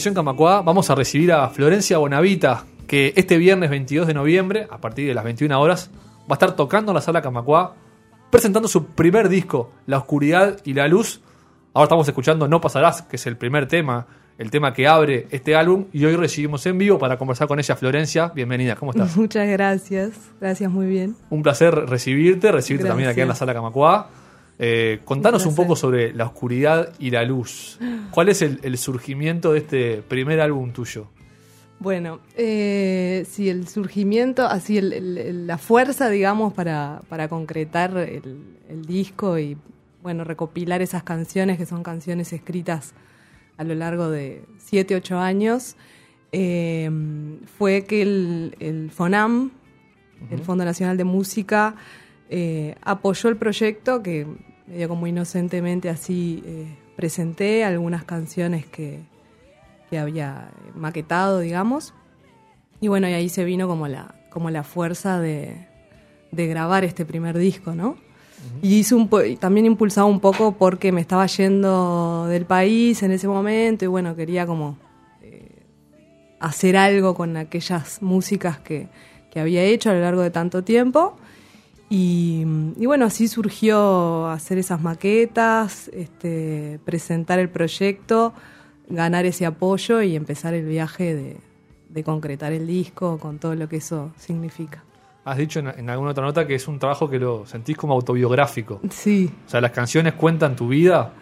Conexión Camacua vamos a recibir a Florencia Bonavita, que este viernes 22 de noviembre, a partir de las 21 horas, va a estar tocando en la sala Camacua, presentando su primer disco, La Oscuridad y la Luz. Ahora estamos escuchando No Pasarás, que es el primer tema, el tema que abre este álbum, y hoy recibimos en vivo para conversar con ella. Florencia, bienvenida, ¿cómo estás? Muchas gracias, gracias, muy bien. Un placer recibirte, recibirte también aquí en la sala Camacua. Eh, contanos un, poco sobre la oscuridad y la luz. ¿Cuál es el, surgimiento de este primer álbum tuyo? Bueno, eh, sí, el surgimiento, así la fuerza, digamos, para, concretar el, disco y, bueno, recopilar esas canciones que son canciones escritas a lo largo de 7, 8 años, eh, fue que el, FONAM, el Fondo Nacional de Música, apoyó el proyecto que medio como inocentemente así eh, presenté algunas canciones que, que, había maquetado, digamos. Y bueno, y ahí se vino como la, como la fuerza de, de grabar este primer disco, ¿no? Y hice un también impulsado un poco porque me estaba yendo del país en ese momento y bueno, quería como eh, hacer algo con aquellas músicas que, que había hecho a lo largo de tanto tiempo. Y, bueno, así surgió hacer esas maquetas, este, presentar el proyecto, ganar ese apoyo y empezar el viaje de, concretar el disco con todo lo que eso significa. Has dicho en, alguna otra nota que es un trabajo que lo sentís como autobiográfico. Sí. O sea, las canciones cuentan tu vida.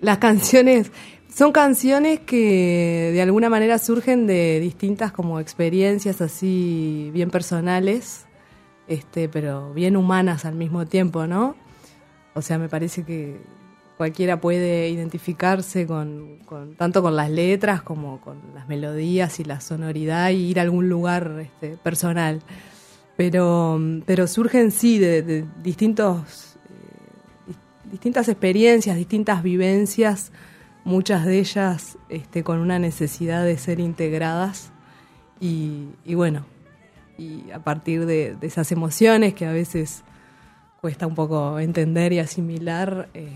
Las canciones son canciones que de alguna manera surgen de distintas como experiencias así bien personales este, pero bien humanas al mismo tiempo, ¿no? O sea, me parece que cualquiera puede identificarse con, tanto con las letras como con las melodías y la sonoridad y ir a algún lugar este, personal. Pero, pero surgen sí de, distintos, eh, distintas experiencias, distintas vivencias, muchas de ellas este, con una necesidad de ser integradas. Y bueno, y a partir de, esas emociones que a veces cuesta un poco entender y asimilar, eh,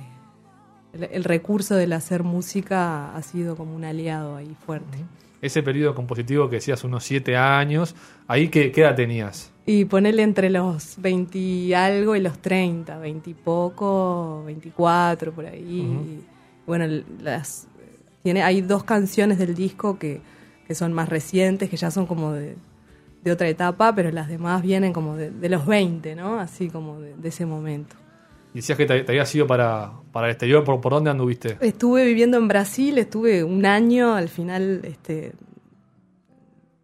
el, recurso del hacer música ha sido como un aliado ahí fuerte. Ese periodo compositivo que decías unos siete años, ¿ahí qué, edad tenías? Y ponerle entre los 20 y algo y los 30, 20 y poco, 24 por ahí. Bueno, las, tiene, hay dos canciones del disco que, que son más recientes, que ya son como de de otra etapa, pero las demás vienen como de, los 20, ¿no? Así como de, ese momento. Y decías que te, habías ido para, para el exterior, ¿Por, ¿por dónde anduviste? Estuve viviendo en Brasil, estuve un año, al final, este,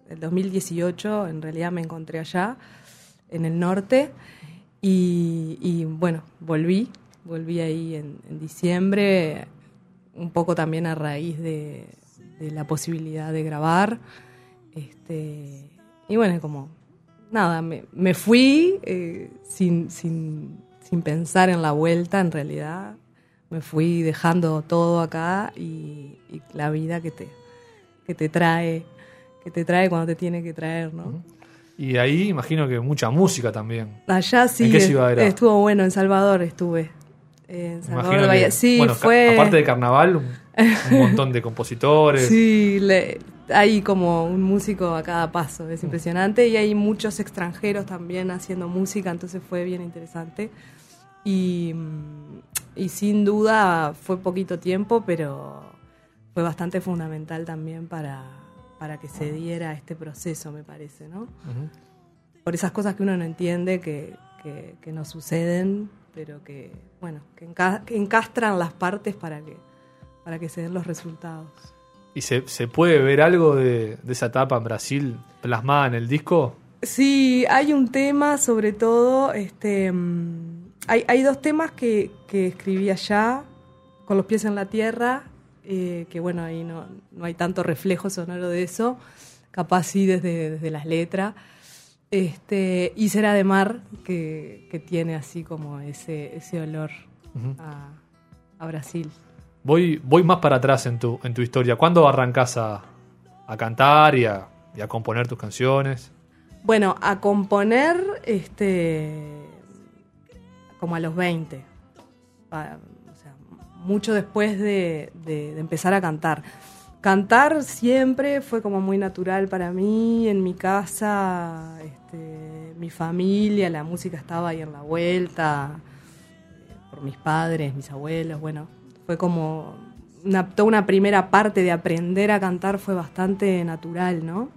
el 2018, en realidad me encontré allá, en el norte, y, bueno, volví, volví ahí en, en, diciembre, un poco también a raíz de, de la posibilidad de grabar. Este, y bueno, como, nada, me, me fui eh, sin, sin, sin pensar en la vuelta, en realidad. Me fui dejando todo acá y, la vida que te, que te trae, que te trae cuando te tiene que traer, ¿no? Y ahí imagino que mucha música también. Allá sí. ¿En qué ciudad era? Estuvo bueno, en Salvador estuve. En Salvador Sí, fue. Aparte de carnaval, un, montón de compositores. Sí, le, hay como un músico a cada paso, es impresionante. Y hay muchos extranjeros también haciendo música, entonces fue bien interesante. Y, mm, sin duda fue poquito tiempo, pero fue bastante fundamental también para, para que se diera este proceso, me parece, ¿no? Por esas cosas que uno no entiende, que, que, que no suceden, pero que, bueno, que, enca- que encastran las partes para que, para que se den los resultados. ¿Y se, se puede ver algo de, de esa etapa en Brasil plasmada en el disco? Sí, hay un tema, sobre todo, este, mm, hay, hay dos temas que, que escribí allá, con los pies en la tierra, eh, que bueno, ahí no, no hay tanto reflejo sonoro de eso, capaz sí desde, desde las letras. Este, y Cera de Mar, que, que tiene así como ese, ese olor a, a Brasil. Voy, voy más para atrás en tu, en tu historia. ¿Cuándo arrancás a, a cantar y a, a componer tus canciones? Bueno, a componer, este, como a los 20. Pa- o sea, mucho después de, de- de empezar a cantar. Cantar siempre fue como muy natural para mí. En mi casa, este, mi familia, la música estaba ahí en la vuelta, eh, por mis padres, mis abuelos, bueno, fue como una, toda una primera parte de aprender a cantar fue bastante natural, ¿no?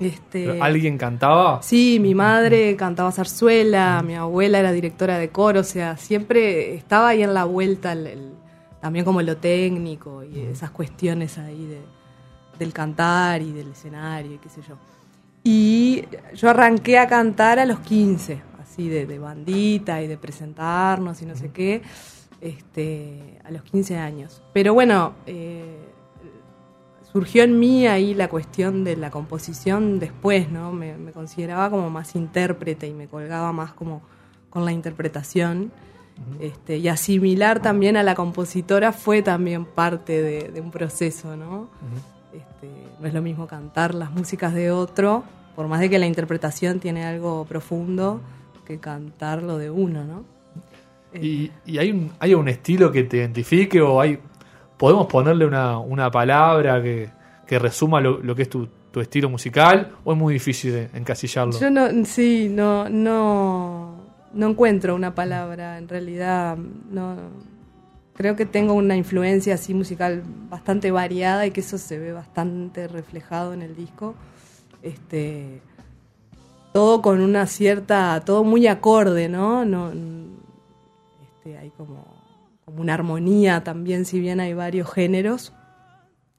Este, ¿Alguien cantaba? Sí, mi madre cantaba zarzuela, mi abuela era directora de coro, o sea, siempre estaba ahí en la vuelta, el- el- también como lo técnico y esas cuestiones ahí de, del cantar y del escenario y qué sé yo. Y yo arranqué a cantar a los 15, así de, de bandita y de presentarnos y no sé qué, este, a los 15 años. Pero bueno, eh, surgió en mí ahí la cuestión de la composición después, ¿no? Me, me consideraba como más intérprete y me colgaba más como con la interpretación. Este, y asimilar también a la compositora fue también parte de, de un proceso, ¿no? Este, no es lo mismo cantar las músicas de otro, por más de que la interpretación tiene algo profundo, que cantar lo de uno, ¿no? ¿Y, y hay, un, hay un estilo que te identifique o hay podemos ponerle una, una palabra que, que resuma lo, que es tu, tu estilo musical o es muy difícil de encasillarlo? Yo no, sí, no, no, no encuentro una palabra, en realidad, no, creo que tengo una influencia así musical bastante variada y que eso se ve bastante reflejado en el disco. Este, todo con una cierta, todo muy acorde, ¿no? no este, hay como, como una armonía también, si bien hay varios géneros.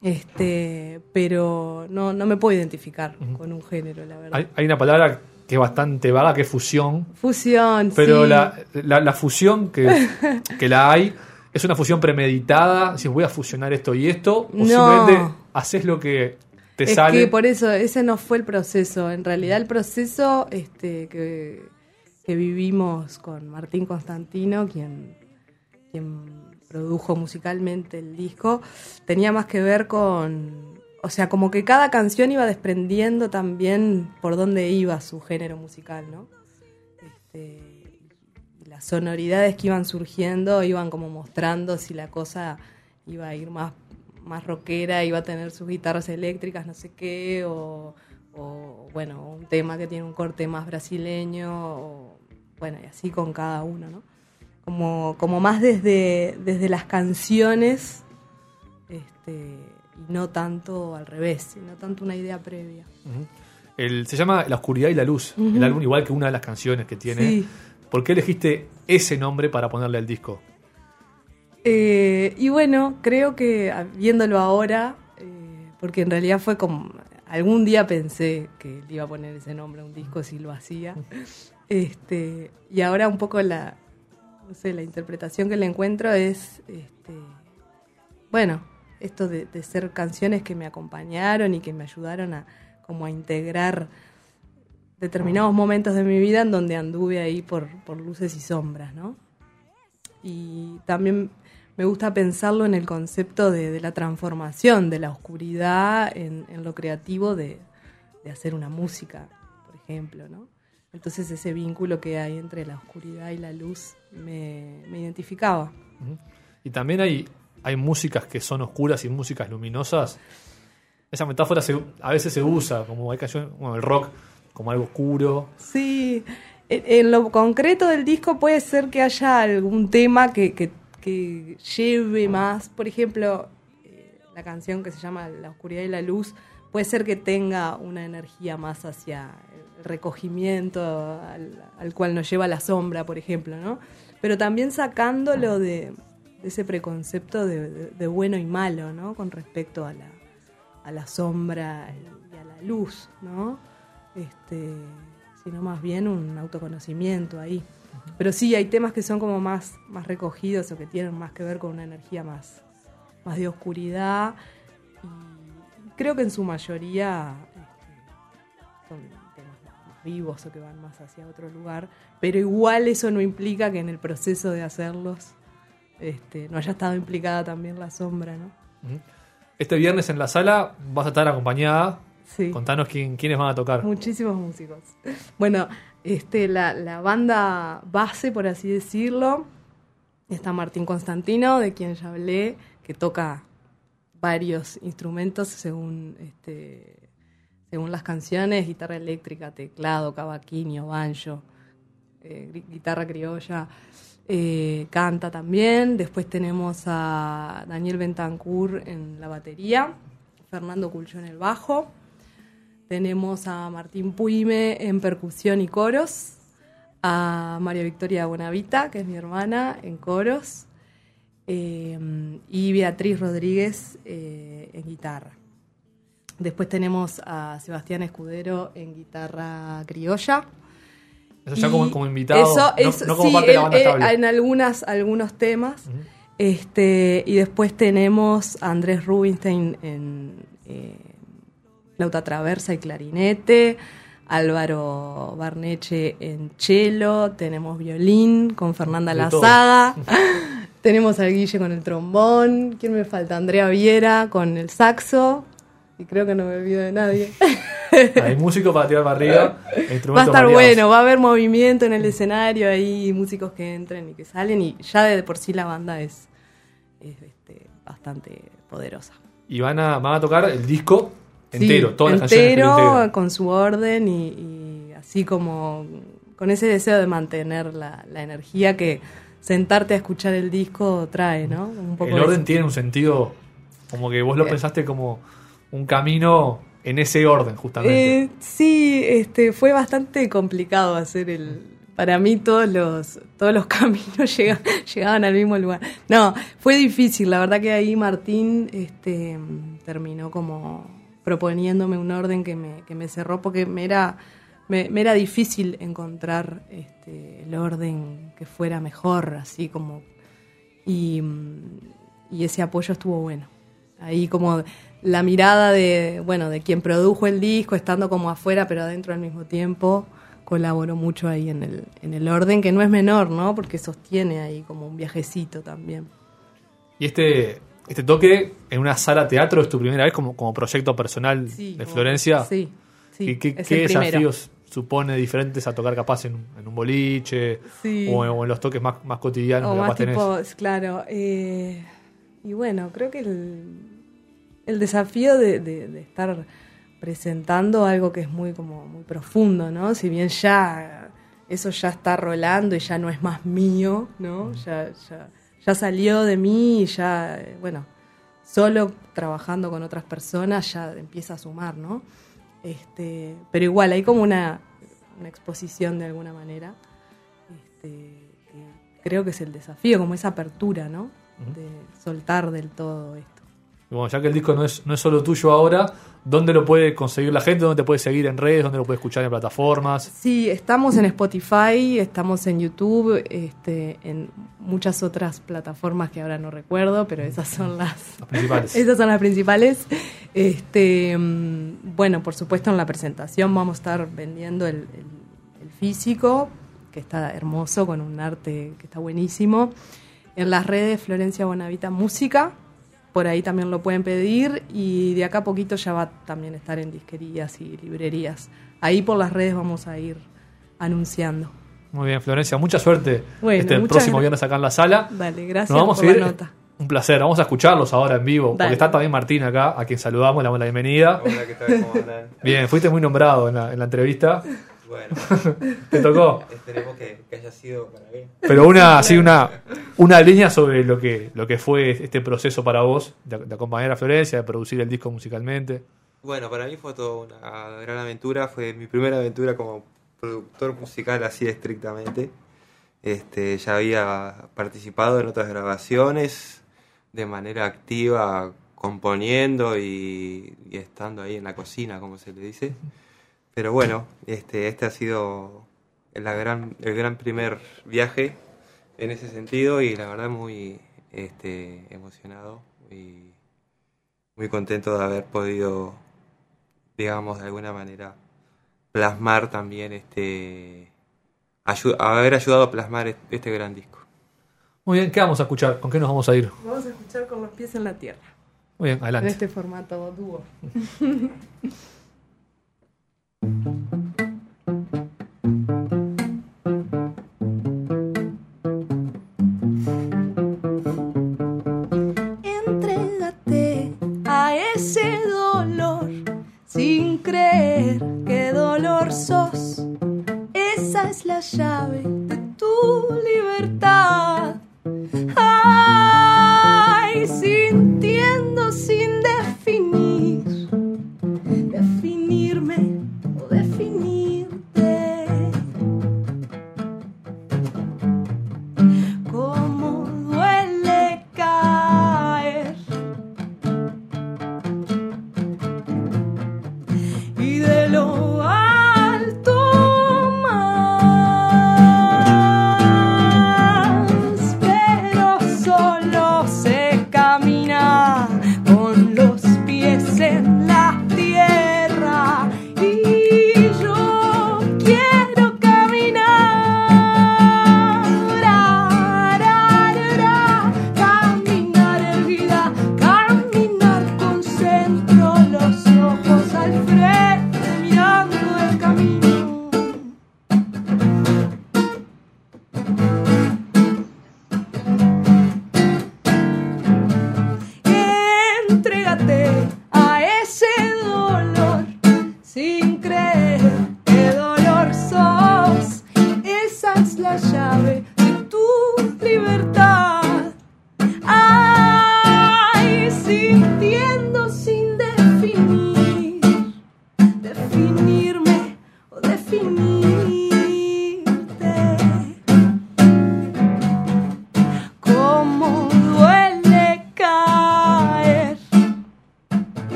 Este, pero no, no me puedo identificar con un género, la verdad. Hay, hay una palabra que es bastante vaga, que es fusión, Fusión, pero sí. la, la, la fusión que, que la hay es una fusión premeditada, si voy a fusionar esto y esto, o No. simplemente haces lo que te es sale. que por eso, ese no fue el proceso. En realidad el proceso este, que, que vivimos con Martín Constantino, quien, quien produjo musicalmente el disco, tenía más que ver con... O sea, como que cada canción iba desprendiendo también por dónde iba su género musical, ¿no? Este, las sonoridades que iban surgiendo iban como mostrando si la cosa iba a ir más, más rockera, iba a tener sus guitarras eléctricas, no sé qué, o, o, bueno, un tema que tiene un corte más brasileño, o, bueno, y así con cada uno, ¿no? Como, como más desde, desde las canciones, este, y no tanto al revés, y no tanto una idea previa. El- se llama La oscuridad y la luz, el álbum igual que una de las canciones que tiene. Sí. ¿Por qué elegiste ese nombre para ponerle al disco? Eh, y bueno, creo que ah, viéndolo ahora, eh, porque en realidad fue como. Algún día pensé que le iba a poner ese nombre a un disco si lo hacía. Este, y ahora un poco la. No sé, la interpretación que le encuentro es. Este, bueno, esto de, de ser canciones que me acompañaron y que me ayudaron a como a integrar determinados momentos de mi vida en donde anduve ahí por, por luces y sombras, ¿no? Y también me gusta pensarlo en el concepto de, de la transformación de la oscuridad en, en lo creativo de, de hacer una música, por ejemplo, ¿no? Entonces ese vínculo que hay entre la oscuridad y la luz me, me identificaba. Y también hay, hay músicas que son oscuras y músicas luminosas. Esa metáfora se- a veces se usa, como hay canciones, bueno, el rock como algo oscuro. Sí, en, en lo concreto del disco puede ser que haya algún tema que, que- que lleve más, por ejemplo, eh, la canción que se llama La oscuridad y la luz, puede ser que tenga una energía más hacia el recogimiento al, al cual nos lleva la sombra, por ejemplo, ¿no? Pero también sacándolo de, ese preconcepto de bueno y malo, ¿no? Con respecto a la, a la sombra y a la luz, ¿no? Este, sino más bien un autoconocimiento ahí. Pero sí, hay temas que son como más, más recogidos o que tienen más que ver con una energía más, más de oscuridad. Y creo que en su mayoría este, son temas más vivos o que van más hacia otro lugar. Pero igual eso no implica que en el proceso de hacerlos este, no haya estado implicada también la sombra, ¿no? Este viernes en la sala vas a estar acompañada. Sí. Contanos quién, quiénes van a tocar. Muchísimos músicos. Bueno, este, la, la banda base, por así decirlo, está Martín Constantino, de quien ya hablé, que toca varios instrumentos según, este, según las canciones, guitarra eléctrica, teclado, cavaquinho, banjo, eh, guitarra criolla, eh, canta también. Después tenemos a Daniel Bentancur en la batería, Fernando Culcho en el bajo. Tenemos a Martín Puime en percusión y coros, a María Victoria Bonavita, que es mi hermana, en coros, eh, y Beatriz Rodríguez eh, en guitarra. Después tenemos a Sebastián Escudero en guitarra criolla. Eso ya como, como invitado, eso- no, eso- no como sí, parte de la banda eh, estable. en algunas, algunos temas. este, y después tenemos a Andrés Rubinstein en eh, flauta traversa y clarinete. Álvaro Barneche en cello, tenemos violín con Fernanda. Lazada, tenemos al Guille con el trombón, ¿quién me falta? Andrea Viera con el saxo, y creo que no me olvido de nadie. Hay músicos para tirar para arriba. Va a estar variados. bueno, va a haber movimiento en el escenario, hay músicos que entran y que salen y ya de por sí la banda es, es, este, bastante poderosa. Y van a, van a tocar el disco Sí, entero, todas las canciones que lo entero, con su orden y, y así como con ese deseo de mantener la, la energía que sentarte a escuchar el disco trae, ¿no? Un poco El de orden tiene un sentido como que vos lo pensaste como un camino en ese orden, justamente. Eh, sí, este, fue bastante complicado hacer el. Para mí todos los todos los caminos llegan, llegaban al mismo lugar. No, fue difícil. La verdad que ahí Martín este, terminó como proponiéndome un orden que me, que me cerró porque me era me, era difícil encontrar este, el orden que fuera mejor, así como y, y ese apoyo estuvo bueno. Ahí como la mirada de, bueno, de quien produjo el disco, estando como afuera pero adentro al mismo tiempo, colaboró mucho ahí en el, en el orden, que no es menor, ¿no? Porque sostiene ahí como un viajecito también. Y este, este toque en una sala teatro es tu primera vez como, como proyecto personal Sí, de Florencia. Sí, sí. ¿Y qué, es qué desafíos supone diferentes a tocar capaz en, un- en un boliche Sí. o, en, o en los toques más, más cotidianos O que más tenés? tipo, claro. eh, y bueno, creo que el, el desafío de, de- de estar presentando algo que es muy como muy profundo, ¿no? Si bien ya eso ya está rolando y ya no es más mío, ¿no? Ya, ya, ya salió de mí y ya, eh, bueno, solo trabajando con otras personas ya empieza a sumar, ¿no? Este, pero igual hay como una, una exposición de alguna manera. Este, que creo que es el desafío, como esa apertura, ¿no? De soltar del todo esto. Y bueno, ya que el disco no es, no es solo tuyo ahora, ¿dónde lo puede conseguir la gente? ¿Dónde te puede seguir en redes? ¿Dónde lo puede escuchar en plataformas? Sí, estamos en Spotify, estamos en YouTube, este, en muchas otras plataformas que ahora no recuerdo, pero esas son las, Las principales. Esas son las principales. Este, mm, bueno, por supuesto en la presentación vamos a estar vendiendo el, el- el físico, que está hermoso, con un arte que está buenísimo. En las redes Florencia Bonavita Música, por ahí también lo pueden pedir y de acá a poquito ya va a también estar en disquerías y librerías. Ahí por las redes vamos a ir anunciando. Muy bien, Florencia, mucha suerte Bueno, este el próximo viernes acá en la sala. Dale, gracias Nos vamos por a ir. la nota. Un placer, vamos a escucharlos ahora en vivo, porque está también Martín acá, a quien saludamos, le damos la bienvenida. Hola, ¿qué tal? ¿Cómo andan? Bien, fuiste muy nombrado en la, en la entrevista. Bueno, Te tocó. esperemos que, que haya sido para bien. Pero una, así una, una línea sobre lo que, lo que fue este proceso para vos, de, de acompañar a Florencia, de producir el disco musicalmente. Bueno, para mí fue toda una gran aventura. Fue mi primera aventura como productor musical así estrictamente. Este, ya había participado en otras grabaciones de manera activa, componiendo y, y estando ahí en la cocina, como se le dice. Pero bueno, este, este ha sido la gran, el gran primer viaje en ese sentido y la verdad muy este, emocionado y muy contento de haber podido, digamos, de alguna manera plasmar también este, ayu- haber ayudado a plasmar este, gran disco. Muy bien, ¿qué vamos a escuchar? ¿Con qué nos vamos a ir? Vamos a escuchar con los pies en la tierra. Muy bien, En adelante. este formato dúo. Esa es la llave de tu libertad.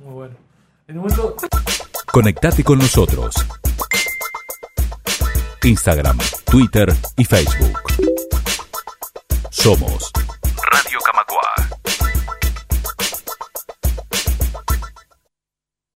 Muy bueno. En un momento, Conectate con nosotros. Instagram, Twitter y Facebook. Somos